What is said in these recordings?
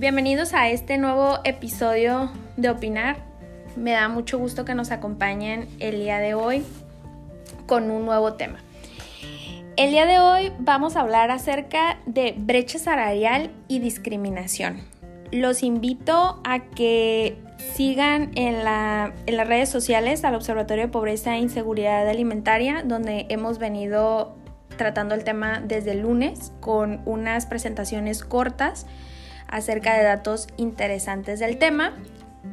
Bienvenidos a este nuevo episodio de Opinar. Me da mucho gusto que nos acompañen el día de hoy con un nuevo tema. El día de hoy vamos a hablar acerca de brecha salarial y discriminación. Los invito a que sigan en, las redes sociales al Observatorio de Pobreza e Inseguridad Alimentaria, donde hemos venido tratando el tema desde el lunes con unas presentaciones cortas acerca de datos interesantes del tema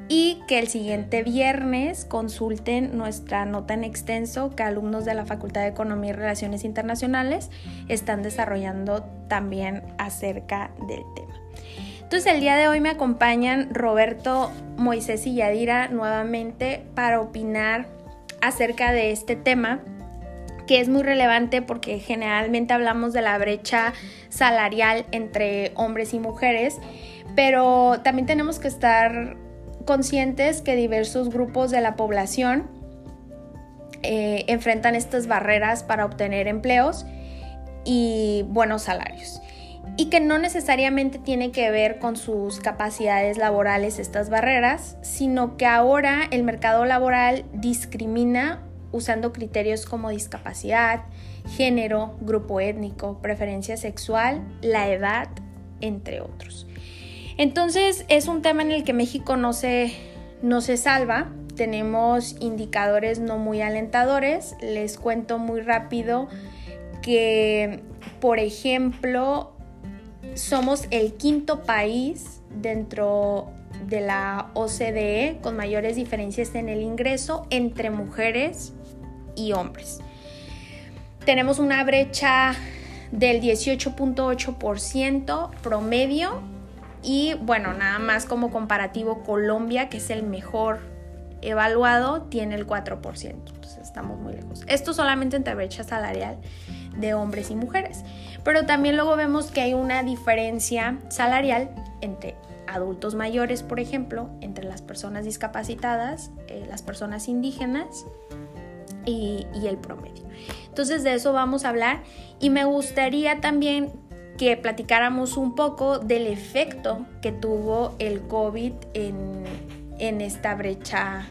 y que el siguiente viernes consulten nuestra nota en extenso que alumnos de la Facultad de Economía y Relaciones Internacionales están desarrollando también acerca del tema. Entonces el día de hoy me acompañan Roberto, Moisés y Yadira nuevamente para opinar acerca de este tema que es muy relevante porque generalmente hablamos de la brecha salarial entre hombres y mujeres, pero también tenemos que estar conscientes que diversos grupos de la población eh, enfrentan estas barreras para obtener empleos y buenos salarios. Y que no necesariamente tiene que ver con sus capacidades laborales estas barreras, sino que ahora el mercado laboral discrimina usando criterios como discapacidad, género, grupo étnico, preferencia sexual, la edad, entre otros. Entonces es un tema en el que México no se, no se salva. Tenemos indicadores no muy alentadores. Les cuento muy rápido que, por ejemplo, somos el quinto país dentro de la OCDE con mayores diferencias en el ingreso entre mujeres y hombres. Tenemos una brecha del 18.8% promedio y bueno, nada más como comparativo Colombia, que es el mejor evaluado, tiene el 4%. Entonces estamos muy lejos. Esto solamente entre brecha salarial de hombres y mujeres. Pero también luego vemos que hay una diferencia salarial entre adultos mayores, por ejemplo, entre las personas discapacitadas, eh, las personas indígenas y, y el promedio. Entonces de eso vamos a hablar y me gustaría también que platicáramos un poco del efecto que tuvo el COVID en, en esta brecha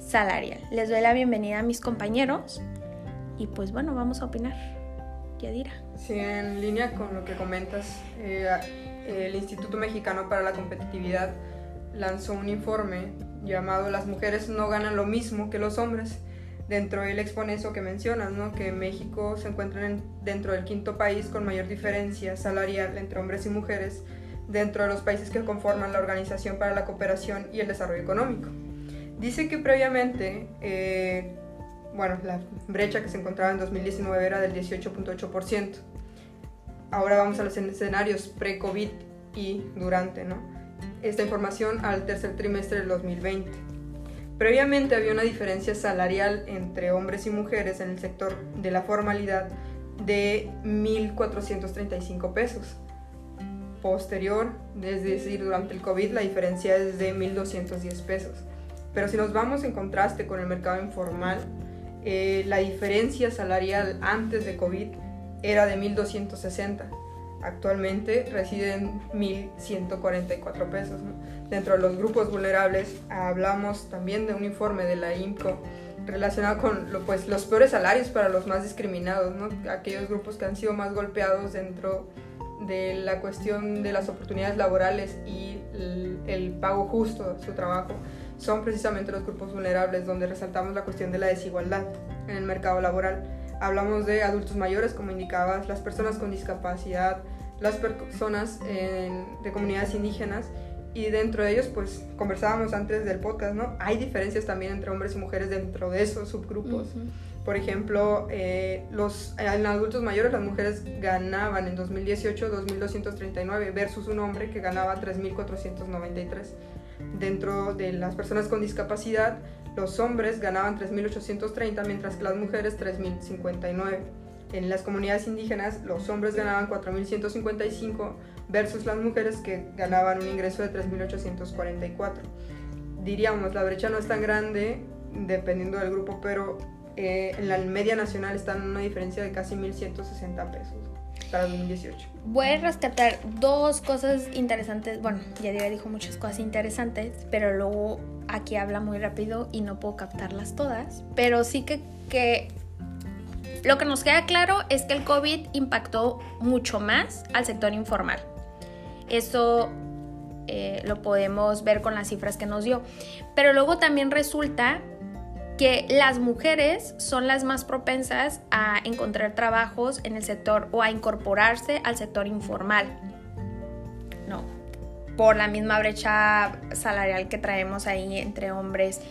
salarial. Les doy la bienvenida a mis compañeros y pues bueno, vamos a opinar. Yadira. Sí, en línea con lo que comentas, eh, el Instituto Mexicano para la Competitividad lanzó un informe llamado Las mujeres no ganan lo mismo que los hombres. Dentro él expone eso que mencionas, ¿no? que México se encuentra dentro del quinto país con mayor diferencia salarial entre hombres y mujeres dentro de los países que conforman la Organización para la Cooperación y el Desarrollo Económico. Dice que previamente eh, bueno, la brecha que se encontraba en 2019 era del 18.8%. Ahora vamos a los escenarios pre-COVID y durante, ¿no? Esta información al tercer trimestre del 2020. Previamente había una diferencia salarial entre hombres y mujeres en el sector de la formalidad de 1.435 pesos. Posterior, es decir, durante el COVID, la diferencia es de 1.210 pesos. Pero si nos vamos en contraste con el mercado informal, eh, la diferencia salarial antes de COVID era de 1.260. Actualmente residen 1.144 pesos. Dentro de los grupos vulnerables hablamos también de un informe de la INCO relacionado con pues, los peores salarios para los más discriminados, aquellos grupos que han sido más golpeados dentro de la cuestión de las oportunidades laborales y el, el pago justo de su trabajo son precisamente los grupos vulnerables donde resaltamos la cuestión de la desigualdad en el mercado laboral. Hablamos de adultos mayores, como indicabas, las personas con discapacidad, las personas de comunidades indígenas y dentro de ellos, pues conversábamos antes del podcast, ¿no? Hay diferencias también entre hombres y mujeres dentro de esos subgrupos. Por ejemplo, eh, los, en adultos mayores las mujeres ganaban en 2018 2.239 versus un hombre que ganaba 3.493 Dentro de las personas con discapacidad, los hombres ganaban 3.830, mientras que las mujeres 3.059. En las comunidades indígenas, los hombres ganaban 4.155 versus las mujeres que ganaban un ingreso de 3.844. Diríamos, la brecha no es tan grande dependiendo del grupo, pero eh, en la media nacional está en una diferencia de casi 1.160 pesos. Para 2018. Voy a rescatar dos cosas interesantes. Bueno, ya dijo muchas cosas interesantes, pero luego aquí habla muy rápido y no puedo captarlas todas. Pero sí que, que lo que nos queda claro es que el COVID impactó mucho más al sector informal. Eso eh, lo podemos ver con las cifras que nos dio. Pero luego también resulta que las mujeres son las más propensas a encontrar trabajos en el sector o a incorporarse al sector informal. No, por la misma brecha salarial que traemos ahí entre hombres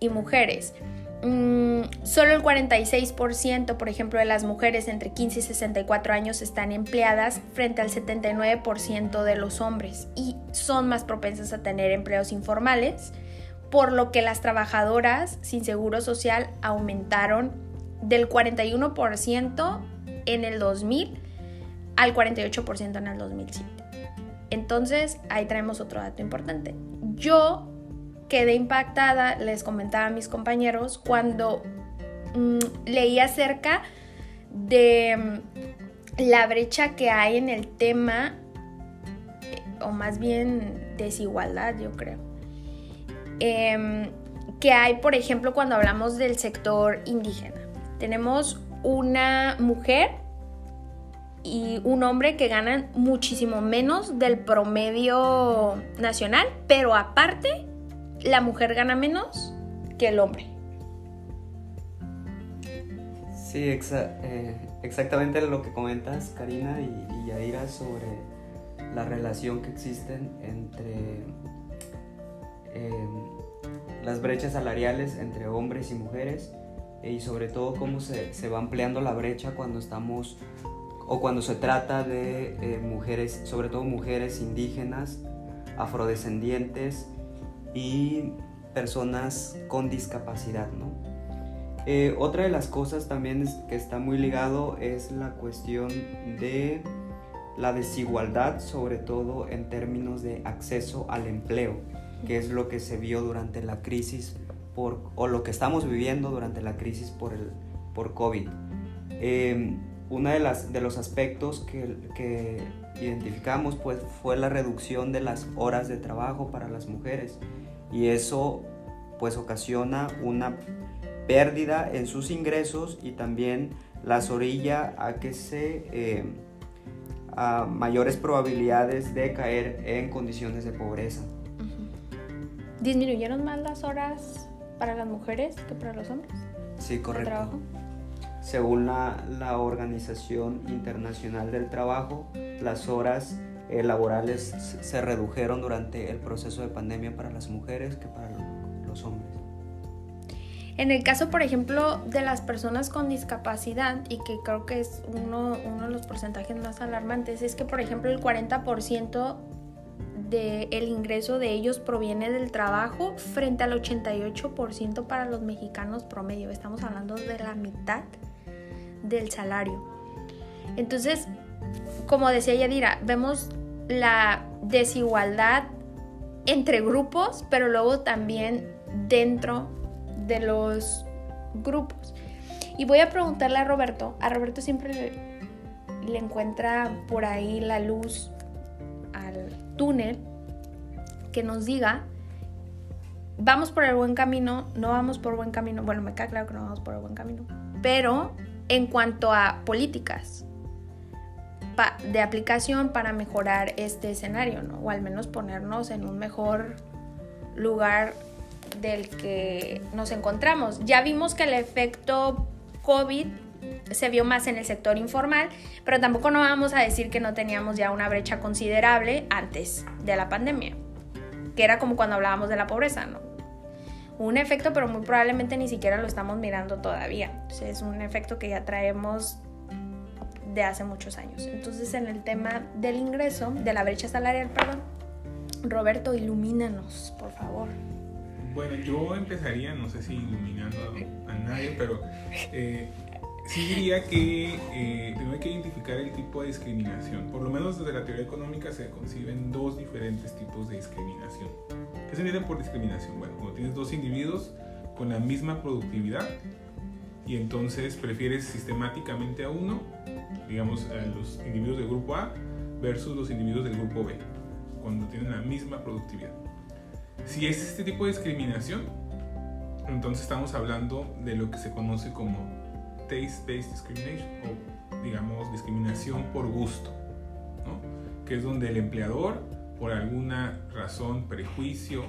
y mujeres. Mm, solo el 46%, por ejemplo, de las mujeres entre 15 y 64 años están empleadas frente al 79% de los hombres y son más propensas a tener empleos informales, por lo que las trabajadoras sin seguro social aumentaron del 41% en el 2000 al 48% en el 2007. Entonces, ahí traemos otro dato importante. Yo quedé impactada, les comentaba a mis compañeros, cuando mm, leí acerca de mm, la brecha que hay en el tema, eh, o más bien desigualdad, yo creo. Em, que hay, por ejemplo, cuando hablamos del sector indígena. Tenemos una mujer y un hombre que ganan muchísimo menos del promedio nacional, pero aparte la mujer gana menos que el hombre. Sí, eh, exactamente lo que comentas, Karina y, y, sobre la relación que existen entre em, las brechas salariales entre hombres y mujeres y sobre todo cómo se, se, va ampliando la brecha cuando estamos o cuando se trata de eh, mujeres, sobre todo mujeres indígenas, afrodescendientes y personas con discapacidad, ¿no? Eh, otra de las cosas también que está muy ligado es la cuestión de la desigualdad, sobre todo en términos de acceso al empleo, que es lo que se vio durante la crisis por, o lo que estamos viviendo durante la crisis por, el, por COVID. Eh, uno de, de los aspectos que, que identificamos pues, fue la reducción de las horas de trabajo para las mujeres y eso pues ocasiona una pérdida en sus ingresos y también las orilla a que se eh, a mayores probabilidades de caer en condiciones de pobreza. ¿Disminuyeron más las horas para las mujeres que para los hombres? Sí, correcto. Según la, la Organización Internacional del Trabajo, las horas eh, laborales se redujeron durante el proceso de pandemia para las mujeres que para los hombres. En el caso, por ejemplo, de las personas con discapacidad, y que creo que es uno, uno de los porcentajes más alarmantes, es que, por ejemplo, el 40% del ingreso de ellos proviene del trabajo frente al 88% para los mexicanos promedio. Estamos hablando de la mitad del salario. Entonces, como decía Yadira, vemos la desigualdad entre grupos, pero luego también dentro de los grupos. Y voy a preguntarle a Roberto, a Roberto siempre le, encuentra por ahí la luz al túnel, que nos diga, vamos por el buen camino, no vamos por buen camino, bueno, me queda claro que no vamos por el buen camino, pero en cuanto a políticas, de aplicación para mejorar este escenario, ¿no? O al menos ponernos en un mejor lugar del que nos encontramos. Ya vimos que el efecto COVID se vio más en el sector informal, pero tampoco no vamos a decir que no teníamos ya una brecha considerable antes de la pandemia, que era como cuando hablábamos de la pobreza, ¿no? Un efecto, pero muy probablemente ni siquiera lo estamos mirando todavía. es un efecto que ya traemos de hace muchos años. Entonces, en el tema del ingreso, de la brecha salarial, perdón, Roberto, ilumínanos, por favor. Bueno, yo empezaría, no sé si iluminando a, nadie, pero eh, sí diría que eh, hay que identificar el tipo de discriminación. Por lo menos desde la teoría económica se conciben dos diferentes tipos de discriminación. ¿Qué se entiende por discriminación? Bueno, cuando tienes dos individuos con la misma productividad y entonces prefieres sistemáticamente a uno digamos, a los individuos del grupo A versus los individuos del grupo B, cuando tienen la misma productividad. Si es este tipo de discriminación, entonces estamos hablando de lo que se conoce como taste-based discrimination o digamos discriminación por gusto, ¿no? que es donde el empleador por alguna razón, prejuicio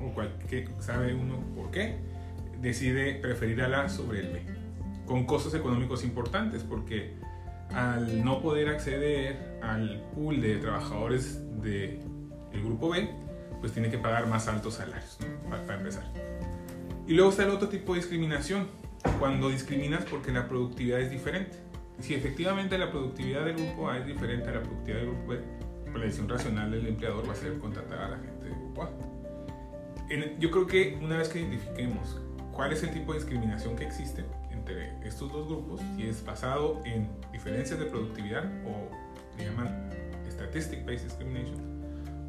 o cualquier, sabe uno por qué, decide preferir a la sobre el B, con costos económicos importantes, porque al no poder acceder al pool de trabajadores del grupo B, pues tiene que pagar más altos salarios, para, empezar. Y luego está el otro tipo de discriminación, cuando discriminas porque la productividad es diferente. Si efectivamente la productividad del grupo A es diferente a la productividad del grupo B, pues la decisión racional del empleador va a ser contratar a la gente del grupo A. yo creo que una vez que identifiquemos cuál es el tipo de discriminación que existe entre estos dos grupos, si es basado en diferencias de productividad o le llaman statistic based discrimination,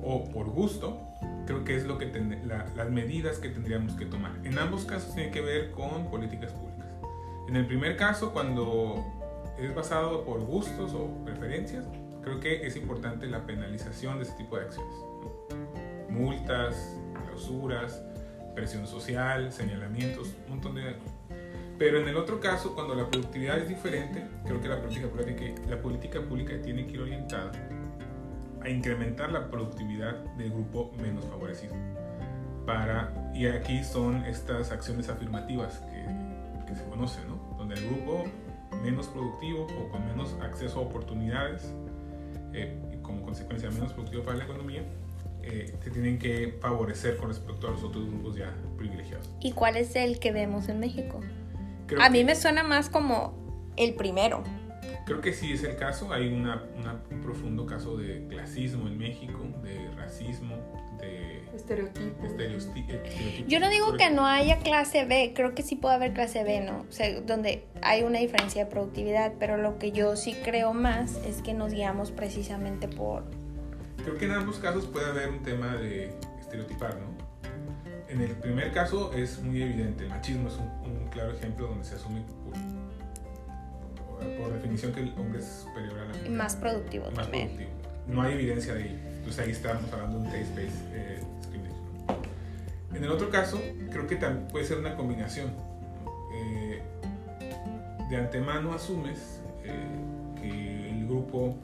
o por gusto, creo que es lo que las medidas que tendríamos que tomar. En ambos casos tiene que ver con políticas públicas. En el primer caso, cuando es basado por gustos o preferencias, creo que es importante la penalización de ese tipo de acciones. Multas, clausuras, presión social, señalamientos, un montón de... Pero en el otro caso, cuando la productividad es diferente, creo que la política pública, la política pública tiene que ir orientada a incrementar la productividad del grupo menos favorecido. Para, y aquí son estas acciones afirmativas que, que se conocen, ¿no? donde el grupo menos productivo o con menos acceso a oportunidades eh, y como consecuencia menos productivo para la economía, eh, se tienen que favorecer con respecto a los otros grupos ya privilegiados. ¿Y cuál es el que vemos en México? a mí me suena más como el primero. Creo que sí es el caso. Hay una, un profundo caso de clasismo en México, de racismo, de estereotipos. Yo no digo que no haya clase B, creo que sí puede haber clase B, ¿no? O sea, donde hay una diferencia de productividad, pero lo que yo sí creo más es que nos guiamos precisamente por... Creo que en ambos casos puede haber un tema de estereotipar, ¿no? En el primer caso es muy evidente, el machismo es un, un claro ejemplo donde se asume por por definición que el hombre es superior a la mujer. Más productivo más Productivo. No hay evidencia de ello. Entonces ahí estamos hablando de un taste-based eh, discrimination. En el otro caso, creo que también puede ser una combinación. Eh, de antemano asumes eh, que el grupo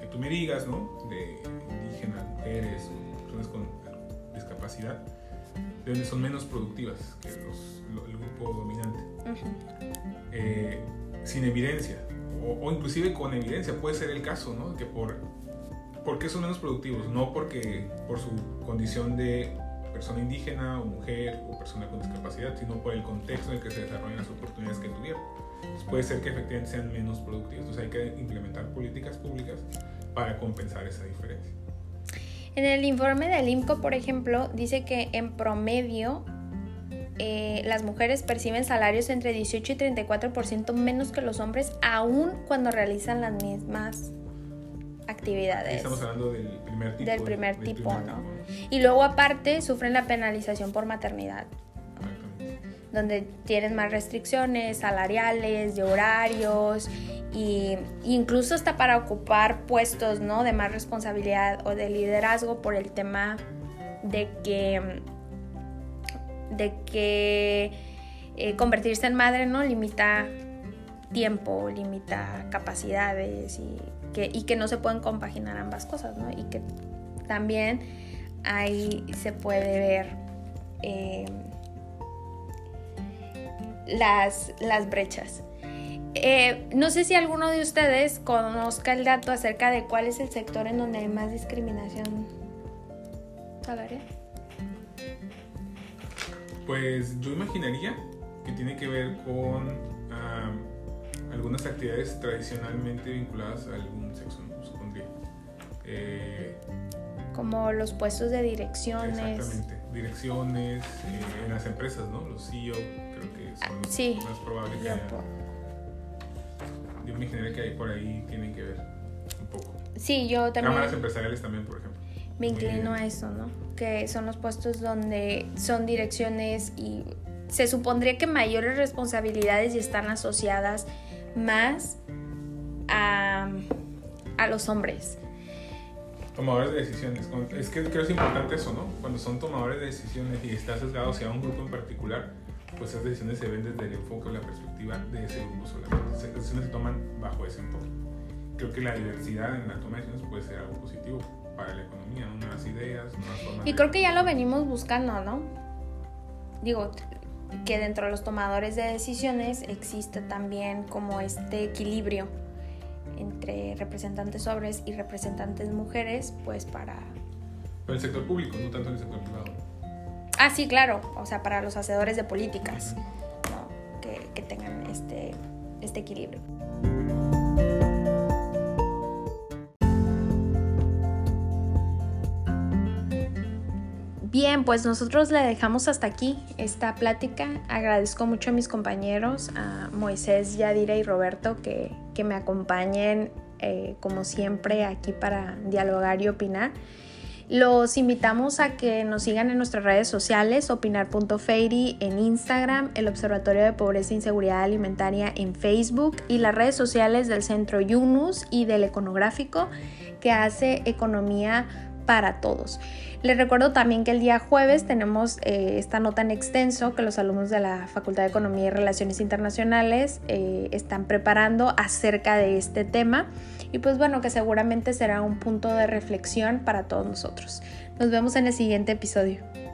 que tú me digas, ¿no? De indígenas, mujeres personas con discapacidad, son menos productivas que los, el grupo dominante. Uh sin evidencia, o, inclusive con evidencia, puede ser el caso, ¿no? Que por, ¿Por qué son menos productivos? No porque por su condición de persona indígena o mujer o persona con discapacidad, sino por el contexto en el que se desarrollan las oportunidades que tuvieron. puede ser que efectivamente sean menos productivos. Entonces hay que implementar políticas públicas para compensar esa diferencia. En el informe del IMCO, por ejemplo, dice que en promedio eh, las mujeres perciben salarios entre 18 y 34% menos que los hombres, aún cuando realizan las mismas actividades. Estamos hablando del primer tipo. Del primer, tipo, ¿no? Y luego aparte sufren la penalización por maternidad. Donde tienen más restricciones salariales, de horarios, y incluso hasta para ocupar puestos, ¿no? De más responsabilidad o de liderazgo por el tema de que de que eh, convertirse en madre no limita tiempo, limita capacidades y que, y que no se pueden compaginar ambas cosas, ¿no? Y que también ahí se puede ver eh, las, las brechas. Eh, no sé si alguno de ustedes conozca el dato acerca de cuál es el sector en donde hay más discriminación salarial. Pues yo imaginaría que tiene que ver con algunas actividades tradicionalmente vinculadas a algún sexo, ¿no? supondría. Eh, Como los puestos de direcciones. Exactamente, direcciones eh, en las empresas, ¿no? Los CEO creo que son sí, más probables que haya. Yo me imaginaría que ahí por ahí tienen que ver un poco. Sí, yo también. Cámaras empresariales también, por ejemplo me inclino a eso, ¿no? Que son los puestos donde son direcciones y se supondría que mayores responsabilidades y están asociadas más a, a los hombres. Tomadores de decisiones. Es que creo que es importante eso, ¿no? Cuando son tomadores de decisiones y estás sesgado hacia un grupo en particular, pues esas decisiones se ven desde el enfoque o la perspectiva de ese grupo solamente. Esas decisiones se toman bajo ese enfoque. Creo que la diversidad en la toma de decisiones puede ser algo positivo para la economía, nuevas ideas, nuevas formas. Y creo que ya lo venimos buscando, ¿no? Digo, que dentro de los tomadores de decisiones existe también como este equilibrio entre representantes hombres y representantes mujeres, pues para... Pero el sector público, no tanto en el sector privado. Ah, sí, claro, o sea, para los hacedores de políticas, ¿no? que, que, tengan este, este equilibrio. Bien, pues nosotros le dejamos hasta aquí esta plática. Agradezco mucho a mis compañeros, a Moisés, Yadira y Roberto, que, que me acompañen eh, como siempre aquí para dialogar y opinar. Los invitamos a que nos sigan en nuestras redes sociales, opinar.fairy en Instagram, el Observatorio de Pobreza e Inseguridad Alimentaria en Facebook y las redes sociales del Centro Yunus y del Econográfico que hace economía para todos. Les recuerdo también que el día jueves tenemos eh, esta nota en extenso que los alumnos de la Facultad de Economía y Relaciones Internacionales eh, están preparando acerca de este tema y pues bueno que seguramente será un punto de reflexión para todos nosotros. Nos vemos en el siguiente episodio.